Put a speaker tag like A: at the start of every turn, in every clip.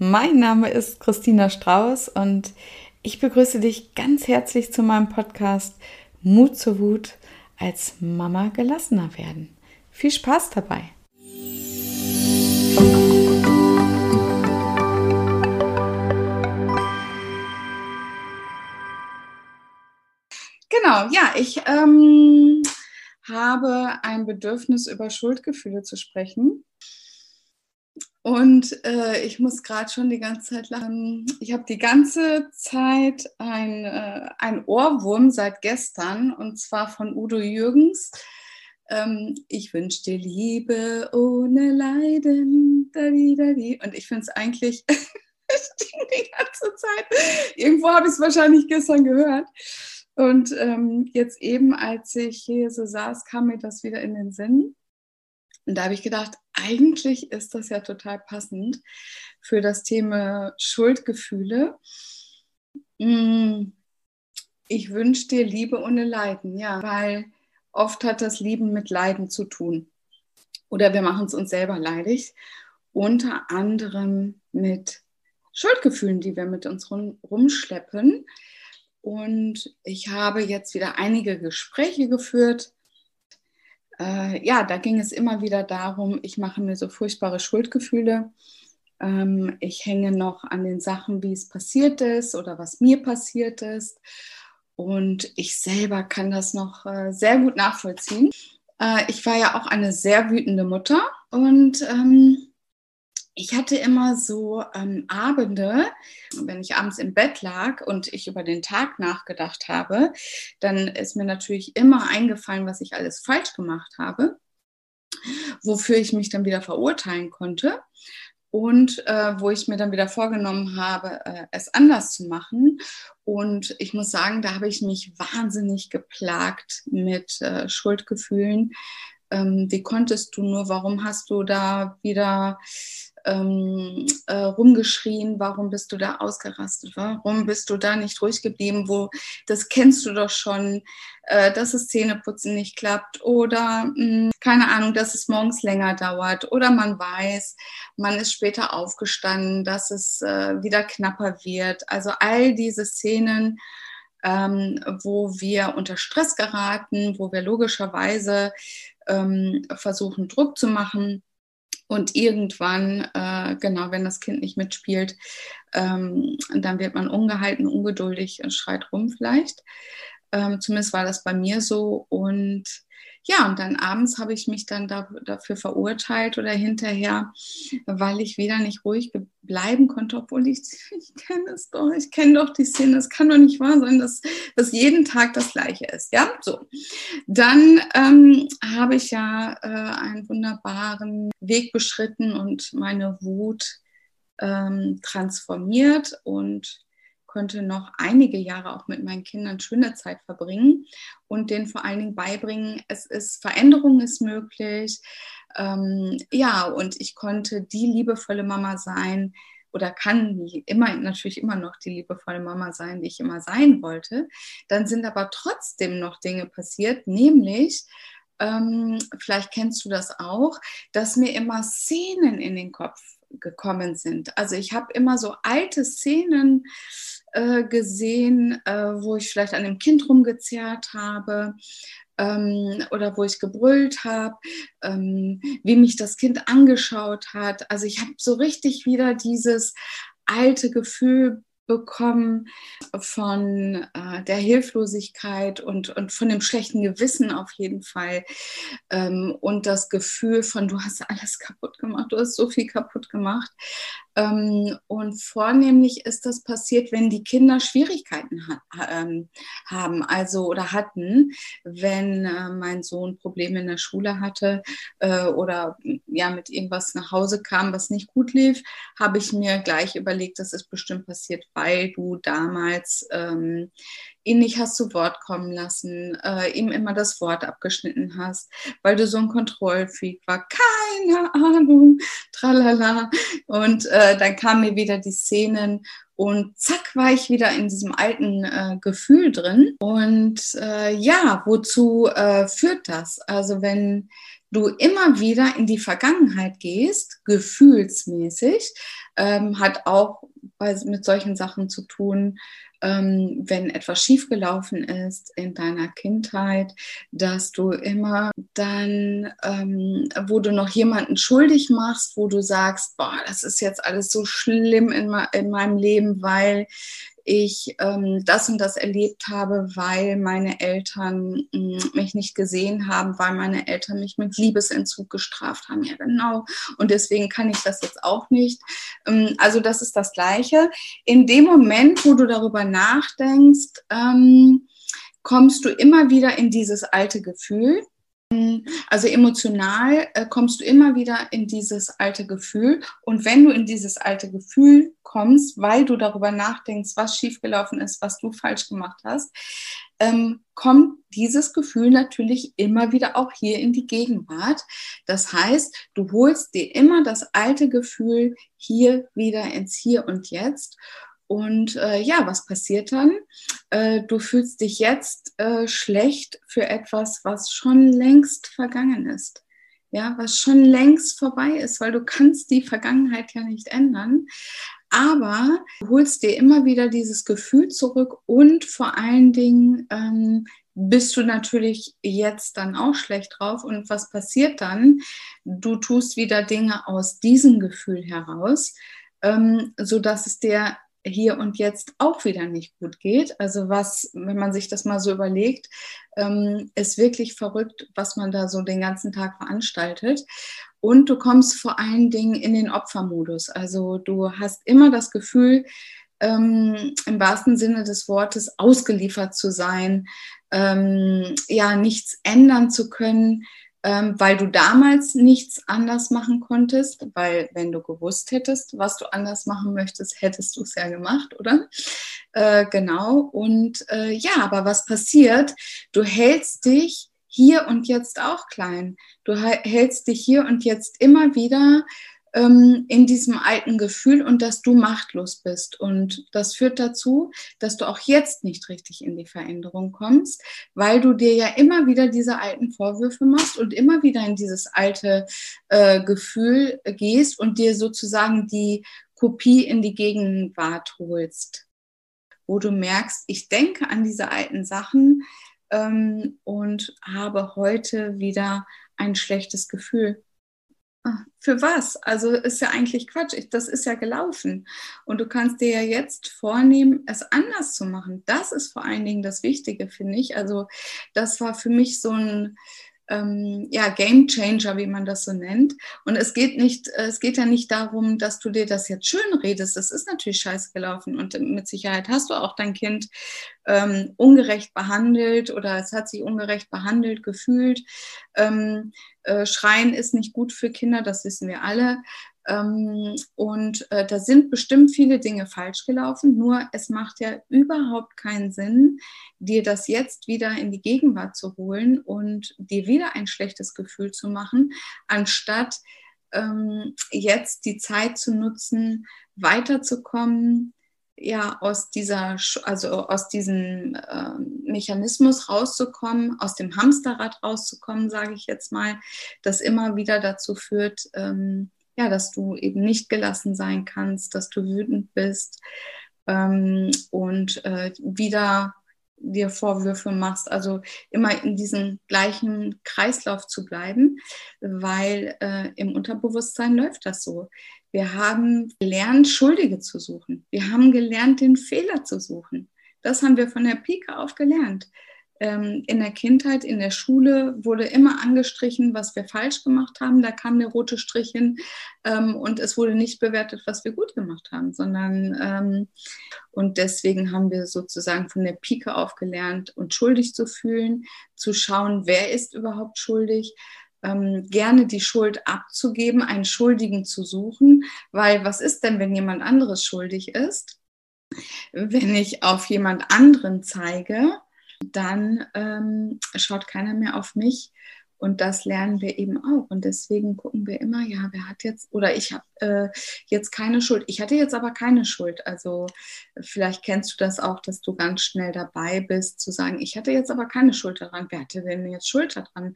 A: mein Name ist Christina Strauß und ich begrüße dich ganz herzlich zu meinem Podcast Mut zur Wut als Mama gelassener werden. Viel Spaß dabei! Genau, ja, ich ähm, habe ein Bedürfnis, über Schuldgefühle zu sprechen. Und äh, ich muss gerade schon die ganze Zeit lachen. Ich habe die ganze Zeit ein, äh, ein Ohrwurm seit gestern und zwar von Udo Jürgens. Ähm, ich wünsche dir Liebe ohne Leiden. Und ich finde es eigentlich die ganze Zeit. Irgendwo habe ich es wahrscheinlich gestern gehört. Und ähm, jetzt eben, als ich hier so saß, kam mir das wieder in den Sinn. Und da habe ich gedacht, eigentlich ist das ja total passend für das Thema Schuldgefühle. Mm, ich wünsche dir Liebe ohne Leiden, ja, weil oft hat das Lieben mit Leiden zu tun. Oder wir machen es uns selber leidig, unter anderem mit Schuldgefühlen, die wir mit uns rum, rumschleppen. Und ich habe jetzt wieder einige Gespräche geführt äh, ja, da ging es immer wieder darum, ich mache mir so furchtbare Schuldgefühle. Ähm, ich hänge noch an den Sachen, wie es passiert ist oder was mir passiert ist. Und ich selber kann das noch äh, sehr gut nachvollziehen. Äh, ich war ja auch eine sehr wütende Mutter und ähm, ich hatte immer so ähm, Abende, wenn ich abends im Bett lag und ich über den Tag nachgedacht habe, dann ist mir natürlich immer eingefallen, was ich alles falsch gemacht habe, wofür ich mich dann wieder verurteilen konnte und äh, wo ich mir dann wieder vorgenommen habe, äh, es anders zu machen. Und ich muss sagen, da habe ich mich wahnsinnig geplagt mit äh, Schuldgefühlen. Ähm, wie konntest du nur, warum hast du da wieder ähm, äh, rumgeschrien, warum bist du da ausgerastet, warum bist du da nicht ruhig geblieben, wo das kennst du doch schon, äh, dass es Zähneputzen nicht klappt oder mh, hm, keine Ahnung, dass es morgens länger dauert oder man weiß, man ist später aufgestanden, dass es äh, wieder knapper wird. Also all diese Szenen, ähm, wo wir unter Stress geraten, wo wir logischerweise ähm, versuchen, Druck zu machen und irgendwann, äh, genau, wenn das Kind nicht mitspielt, ähm, dann wird man ungehalten, ungeduldig und schreit rum vielleicht. Ähm, zumindest war das bei mir so. Und ja, und dann abends habe ich mich dann da, dafür verurteilt oder hinterher, weil ich wieder nicht ruhig bleiben konnte, obwohl ich, ich kenne es doch, ich kenne doch die Szene, es kann doch nicht wahr sein, dass, dass jeden Tag das Gleiche ist. Ja, so. Dann ähm, habe ich ja äh, einen wunderbaren Weg beschritten und meine Wut ähm, transformiert und konnte noch einige Jahre auch mit meinen Kindern schöne Zeit verbringen und denen vor allen Dingen beibringen, es ist Veränderung ist möglich. Ähm, ja, und ich konnte die liebevolle Mama sein oder kann immer natürlich immer noch die liebevolle Mama sein, die ich immer sein wollte. Dann sind aber trotzdem noch Dinge passiert, nämlich ähm, vielleicht kennst du das auch, dass mir immer Szenen in den Kopf gekommen sind. Also ich habe immer so alte Szenen äh, gesehen, äh, wo ich vielleicht an dem Kind rumgezerrt habe ähm, oder wo ich gebrüllt habe, ähm, wie mich das Kind angeschaut hat. Also ich habe so richtig wieder dieses alte Gefühl bekommen von äh, der Hilflosigkeit und, und von dem schlechten Gewissen auf jeden Fall. Ähm, und das Gefühl von, du hast alles kaputt gemacht, du hast so viel kaputt gemacht. Ähm, und vornehmlich ist das passiert, wenn die Kinder Schwierigkeiten ähm, haben, also oder hatten, wenn äh, mein Sohn Probleme in der Schule hatte äh, oder ja mit irgendwas nach Hause kam, was nicht gut lief, habe ich mir gleich überlegt, das ist bestimmt passiert, weil du damals ähm, ihn nicht hast zu Wort kommen lassen, äh, ihm immer das Wort abgeschnitten hast, weil du so ein Kontrollfreak war. Keine Ahnung, tralala. Und äh, dann kamen mir wieder die Szenen und zack war ich wieder in diesem alten äh, Gefühl drin. Und äh, ja, wozu äh, führt das? Also wenn du immer wieder in die Vergangenheit gehst, gefühlsmäßig, ähm, hat auch mit solchen Sachen zu tun, ähm, wenn etwas schiefgelaufen ist in deiner Kindheit, dass du immer dann, ähm, wo du noch jemanden schuldig machst, wo du sagst, boah, das ist jetzt alles so schlimm in, in meinem Leben, weil ich ähm, das und das erlebt habe, weil meine Eltern mh, mm, mich nicht gesehen haben, weil meine Eltern mich mit Liebesentzug gestraft haben. Ja, genau. Und deswegen kann ich das jetzt auch nicht. Ähm, also das ist das Gleiche. In dem Moment, wo du darüber nachdenkst, ähm, kommst du immer wieder in dieses alte Gefühl. Also emotional äh, kommst du immer wieder in dieses alte Gefühl. Und wenn du in dieses alte Gefühl kommst, weil du darüber nachdenkst, was schiefgelaufen ist, was du falsch gemacht hast, ähm, kommt dieses Gefühl natürlich immer wieder auch hier in die Gegenwart. Das heißt, du holst dir immer das alte Gefühl hier wieder ins Hier und Jetzt. Und äh, ja, was passiert dann? Äh, du fühlst dich jetzt äh, schlecht für etwas, was schon längst vergangen ist. Ja, was schon längst vorbei ist, weil du kannst die Vergangenheit ja nicht ändern. Aber du holst dir immer wieder dieses Gefühl zurück und vor allen Dingen ähm, bist du natürlich jetzt dann auch schlecht drauf. Und was passiert dann? Du tust wieder Dinge aus diesem Gefühl heraus, ähm, sodass es dir hier und jetzt auch wieder nicht gut geht. Also was, wenn man sich das mal so überlegt, ähm, ist wirklich verrückt, was man da so den ganzen Tag veranstaltet. Und du kommst vor allen Dingen in den Opfermodus. Also du hast immer das Gefühl, ähm, im wahrsten Sinne des Wortes ausgeliefert zu sein, ähm, ja, nichts ändern zu können, ähm, weil du damals nichts anders machen konntest, weil wenn du gewusst hättest, was du anders machen möchtest, hättest du es ja gemacht, oder? Äh, genau. Und äh, ja, aber was passiert? Du hältst dich hier und jetzt auch klein. Du hältst dich hier und jetzt immer wieder ähm, in diesem alten Gefühl und dass du machtlos bist. Und das führt dazu, dass du auch jetzt nicht richtig in die Veränderung kommst, weil du dir ja immer wieder diese alten Vorwürfe machst und immer wieder in dieses alte äh, Gefühl gehst und dir sozusagen die Kopie in die Gegenwart holst, wo du merkst, ich denke an diese alten Sachen ähm, und habe heute wieder ein schlechtes Gefühl für was? Also ist ja eigentlich Quatsch. Das ist ja gelaufen. Und du kannst dir ja jetzt vornehmen, es anders zu machen. Das ist vor allen Dingen das Wichtige, finde ich. Also das war für mich so ein ähm, ja, Game Changer, wie man das so nennt. Und es geht nicht, es geht ja nicht darum, dass du dir das jetzt schön redest. Das ist natürlich scheiße gelaufen und mit Sicherheit hast du auch dein Kind ähm, ungerecht behandelt oder es hat sich ungerecht behandelt gefühlt. Ähm, äh, Schreien ist nicht gut für Kinder, das wissen wir alle. Ähm, und äh, da sind bestimmt viele Dinge falsch gelaufen, nur es macht ja überhaupt keinen Sinn, dir das jetzt wieder in die Gegenwart zu holen und dir wieder ein schlechtes Gefühl zu machen, anstatt ähm, jetzt die Zeit zu nutzen, weiterzukommen, ja, aus dieser, also aus diesem äh, Mechanismus rauszukommen, aus dem Hamsterrad rauszukommen, sage ich jetzt mal, das immer wieder dazu führt, ähm, ja, dass du eben nicht gelassen sein kannst, dass du wütend bist ähm, und äh, wieder dir Vorwürfe machst, also immer in diesem gleichen Kreislauf zu bleiben, weil äh, im Unterbewusstsein läuft das so. Wir haben gelernt, Schuldige zu suchen. Wir haben gelernt, den Fehler zu suchen. Das haben wir von der Pike auf gelernt ähm, in der Kindheit, in der Schule wurde immer angestrichen, was wir falsch gemacht haben. Da kam der rote Strich hin ähm, und es wurde nicht bewertet, was wir gut gemacht haben, sondern ähm, und deswegen haben wir sozusagen von der Pike auf gelernt, uns schuldig zu fühlen, zu schauen, wer ist überhaupt schuldig. Ähm, gerne die Schuld abzugeben, einen Schuldigen zu suchen, weil was ist denn, wenn jemand anderes schuldig ist? Wenn ich auf jemand anderen zeige, dann ähm, schaut keiner mehr auf mich Und das lernen wir eben auch. Und deswegen gucken wir immer, ja, wer hat jetzt, oder ich habe äh, jetzt keine Schuld. Ich hatte jetzt aber keine Schuld. Also vielleicht kennst du das auch, dass du ganz schnell dabei bist, zu sagen, ich hatte jetzt aber keine Schuld daran. Wer hatte denn jetzt Schuld daran?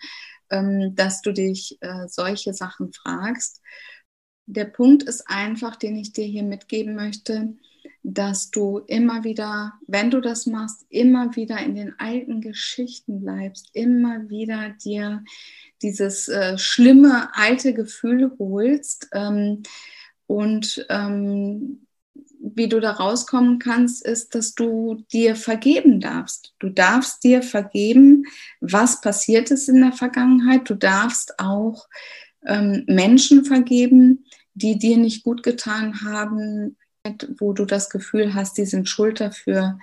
A: Ähm, dass du dich äh, solche Sachen fragst. Der Punkt ist einfach, den ich dir hier mitgeben möchte dass du immer wieder, wenn du das machst, immer wieder in den alten Geschichten bleibst, immer wieder dir dieses äh, schlimme alte Gefühl holst ähm, und ähm, wie du da rauskommen kannst, ist, dass du dir vergeben darfst. Du darfst dir vergeben, was passiert ist in der Vergangenheit. Du darfst auch ähm, Menschen vergeben, die dir nicht gut getan haben, wo du das Gefühl hast, die sind schuld dafür,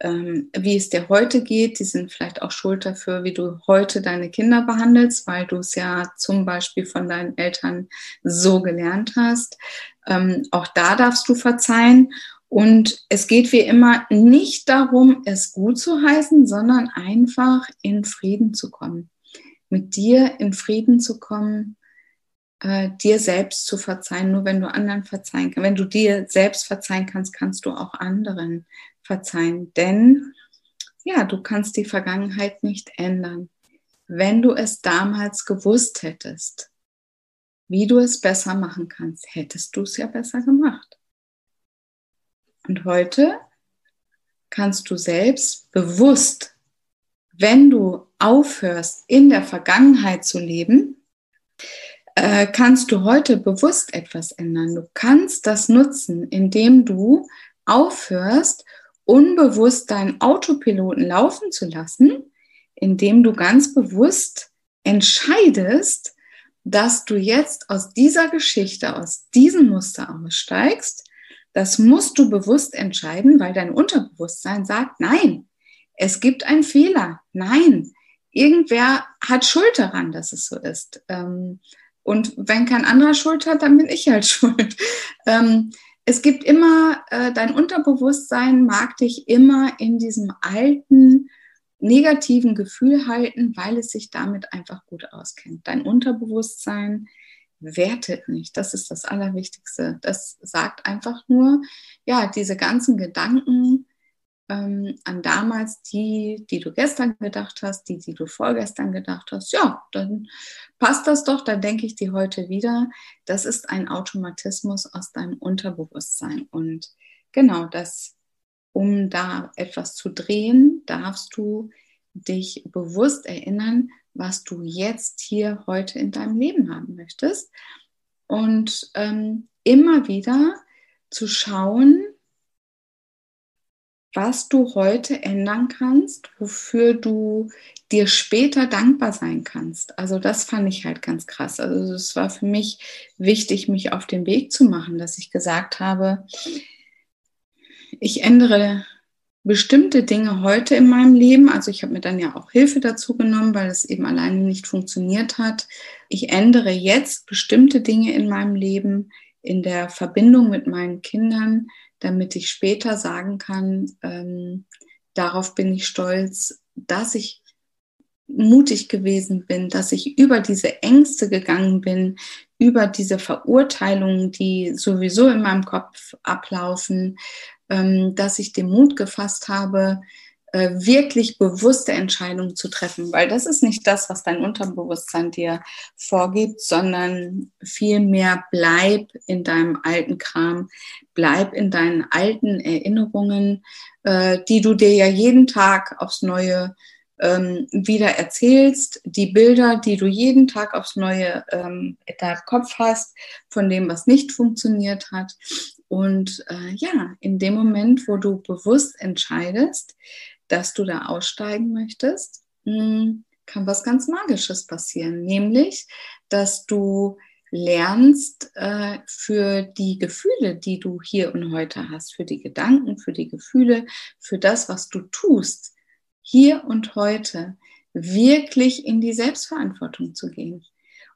A: ähm, wie es dir heute geht. Die sind vielleicht auch schuld dafür, wie du heute deine Kinder behandelst, weil du es ja zum Beispiel von deinen Eltern so gelernt hast. Ähm, auch da darfst du verzeihen. Und es geht wie immer nicht darum, es gut zu heißen, sondern einfach in Frieden zu kommen. Mit dir in Frieden zu kommen, äh, dir selbst zu verzeihen. Nur wenn du anderen verzeihen kannst, wenn du dir selbst verzeihen kannst, kannst du auch anderen verzeihen. Denn ja, du kannst die Vergangenheit nicht ändern. Wenn du es damals gewusst hättest, wie du es besser machen kannst, hättest du es ja besser gemacht. Und heute kannst du selbst bewusst, wenn du aufhörst, in der Vergangenheit zu leben, äh, kannst du heute bewusst etwas ändern. Du kannst das nutzen, indem du aufhörst, unbewusst deinen Autopiloten laufen zu lassen, indem du ganz bewusst entscheidest, dass du jetzt aus dieser Geschichte, aus diesem Muster aussteigst. Das musst du bewusst entscheiden, weil dein Unterbewusstsein sagt, nein, es gibt einen Fehler. Nein, irgendwer hat Schuld daran, dass es so ist. Ähm, und wenn kein anderer Schuld hat, dann bin ich halt schuld. Ähm, es gibt immer, äh, dein Unterbewusstsein mag dich immer in diesem alten, negativen Gefühl halten, weil es sich damit einfach gut auskennt. Dein Unterbewusstsein wertet nicht. Das ist das Allerwichtigste. Das sagt einfach nur, ja, diese ganzen Gedanken, ähm, an damals die, die du gestern gedacht hast, die, die du vorgestern gedacht hast, ja, dann passt das doch, dann denke ich die heute wieder. Das ist ein Automatismus aus deinem Unterbewusstsein. Und genau das, um da etwas zu drehen, darfst du dich bewusst erinnern, was du jetzt hier heute in deinem Leben haben möchtest. Und ähm, immer wieder zu schauen, was du heute ändern kannst, wofür du dir später dankbar sein kannst. Also das fand ich halt ganz krass. Also es war für mich wichtig, mich auf den Weg zu machen, dass ich gesagt habe, ich ändere bestimmte Dinge heute in meinem Leben. Also ich habe mir dann ja auch Hilfe dazu genommen, weil es eben alleine nicht funktioniert hat. Ich ändere jetzt bestimmte Dinge in meinem Leben in der Verbindung mit meinen Kindern, damit ich später sagen kann, ähm, darauf bin ich stolz, dass ich mutig gewesen bin, dass ich über diese Ängste gegangen bin, über diese Verurteilungen, die sowieso in meinem Kopf ablaufen, ähm, dass ich den Mut gefasst habe, äh, wirklich bewusste Entscheidungen zu treffen, weil das ist nicht das, was dein Unterbewusstsein dir vorgibt, sondern vielmehr bleib in deinem alten Kram, bleib in deinen alten Erinnerungen, äh, die du dir ja jeden Tag aufs Neue ähm, wieder erzählst, die Bilder, die du jeden Tag aufs Neue ähm, in deinem Kopf hast, von dem, was nicht funktioniert hat. Und äh, ja, in dem Moment, wo du bewusst entscheidest, dass du da aussteigen möchtest, hm, kann was ganz Magisches passieren, nämlich, dass du lernst äh, für die Gefühle, die du hier und heute hast, für die Gedanken, für die Gefühle, für das, was du tust, hier und heute wirklich in die Selbstverantwortung zu gehen.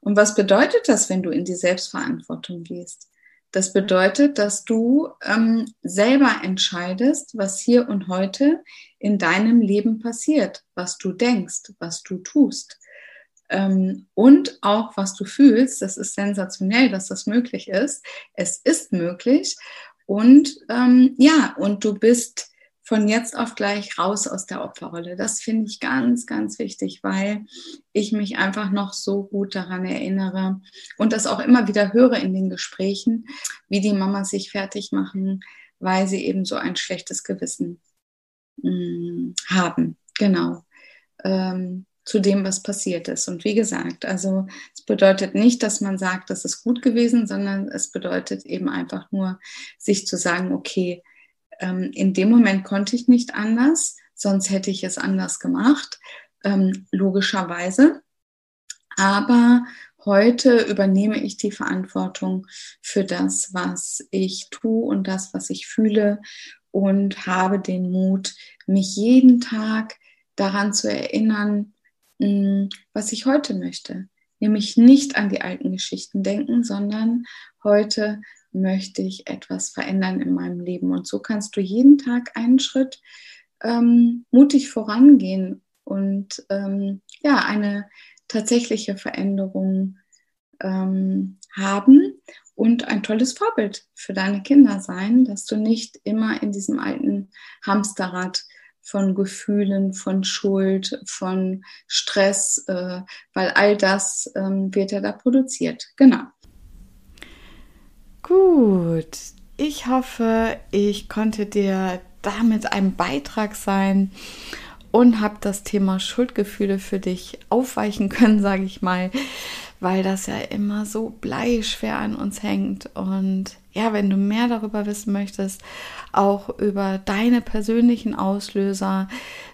A: Und was bedeutet das, wenn du in die Selbstverantwortung gehst? Das bedeutet, dass du ähm, selber entscheidest, was hier und heute in deinem Leben passiert, was du denkst, was du tust. Ähm, und auch, was du fühlst, das ist sensationell, dass das möglich ist. Es ist möglich. Und ähm, ja, und du bist von jetzt auf gleich raus aus der Opferrolle. Das finde ich ganz, ganz wichtig, weil ich mich einfach noch so gut daran erinnere und das auch immer wieder höre in den Gesprächen, wie die Mamas sich fertig machen, weil sie eben so ein schlechtes Gewissen mh, mm, haben. Genau. Ähm, zu dem, was passiert ist. Und wie gesagt, also es bedeutet nicht, dass man sagt, das ist gut gewesen, sondern es bedeutet eben einfach nur, sich zu sagen, okay, ähm, in dem Moment konnte ich nicht anders, sonst hätte ich es anders gemacht, ähm, logischerweise. Aber heute übernehme ich die Verantwortung für das, was ich tue und das, was ich fühle und habe den Mut, mich jeden Tag daran zu erinnern, hm, was ich heute möchte. Nämlich nicht an die alten Geschichten denken, sondern heute möchte ich etwas verändern in meinem Leben. Und so kannst du jeden Tag einen Schritt ähm, mutig vorangehen und ähm, ja, eine tatsächliche Veränderung ähm, haben und ein tolles Vorbild für deine Kinder sein, dass du nicht immer in diesem alten Hamsterrad von Gefühlen, von Schuld, von Stress, äh, weil all das ähm, wird ja da produziert. Genau.
B: Gut, ich hoffe, ich konnte dir damit ein Beitrag sein und habe das Thema Schuldgefühle für dich aufweichen können, sage ich mal, weil das ja immer so bleischwer an uns hängt. Und ja, wenn du mehr darüber wissen möchtest, auch über deine persönlichen Auslöser,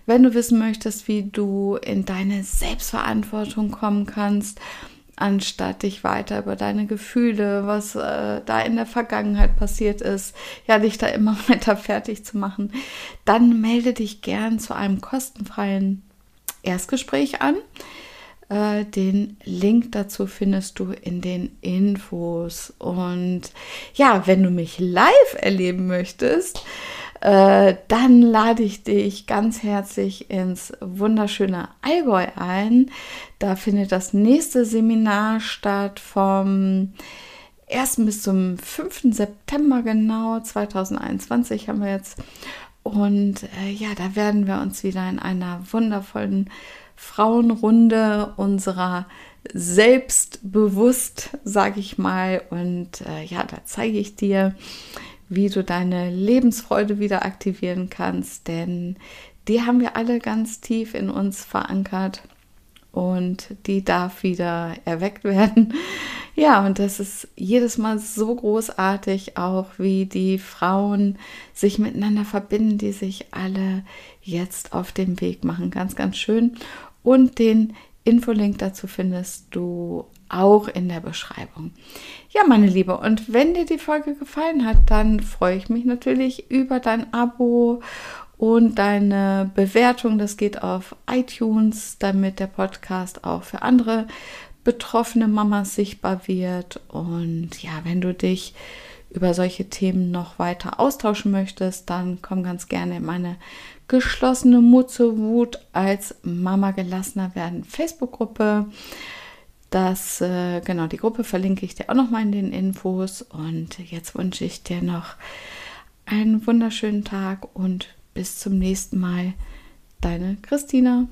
B: wenn du wissen möchtest, wie du in deine Selbstverantwortung kommen kannst, anstatt dich weiter über deine Gefühle, was äh, da in der Vergangenheit passiert ist, ja, dich da immer weiter fertig zu machen, dann melde dich gern zu einem kostenfreien Erstgespräch an. Äh, den Link dazu findest du in den Infos. Und ja, wenn du mich live erleben möchtest, äh, dann lade ich dich ganz herzlich ins wunderschöne Allgäu ein. Da findet das nächste Seminar statt vom 1. bis zum 5. September genau 2021 haben wir jetzt. Und äh, ja, da werden wir uns wieder in einer wundervollen Frauenrunde unserer selbstbewusst, sage ich mal. Und äh, ja, da zeige ich dir, wie du deine Lebensfreude wieder aktivieren kannst, denn die haben wir alle ganz tief in uns verankert und die darf wieder erweckt werden. Ja, und das ist jedes Mal so großartig, auch wie die Frauen sich miteinander verbinden, die sich alle jetzt auf den Weg machen. Ganz, ganz schön. Und den Infolink dazu findest du auch in der Beschreibung. Ja, meine Liebe, und wenn dir die Folge gefallen hat, dann freue ich mich natürlich über dein Abo und deine Bewertung. Das geht auf iTunes, damit der Podcast auch für andere betroffene Mamas sichtbar wird. Und ja, wenn du dich über solche Themen noch weiter austauschen möchtest, dann komm ganz gerne in meine geschlossene Mutze Wut als Mama gelassener werden Facebook-Gruppe. Das, äh, genau, die Gruppe verlinke ich dir auch nochmal in den Infos. Und jetzt wünsche ich dir noch einen wunderschönen Tag und bis zum nächsten Mal. Deine Christina.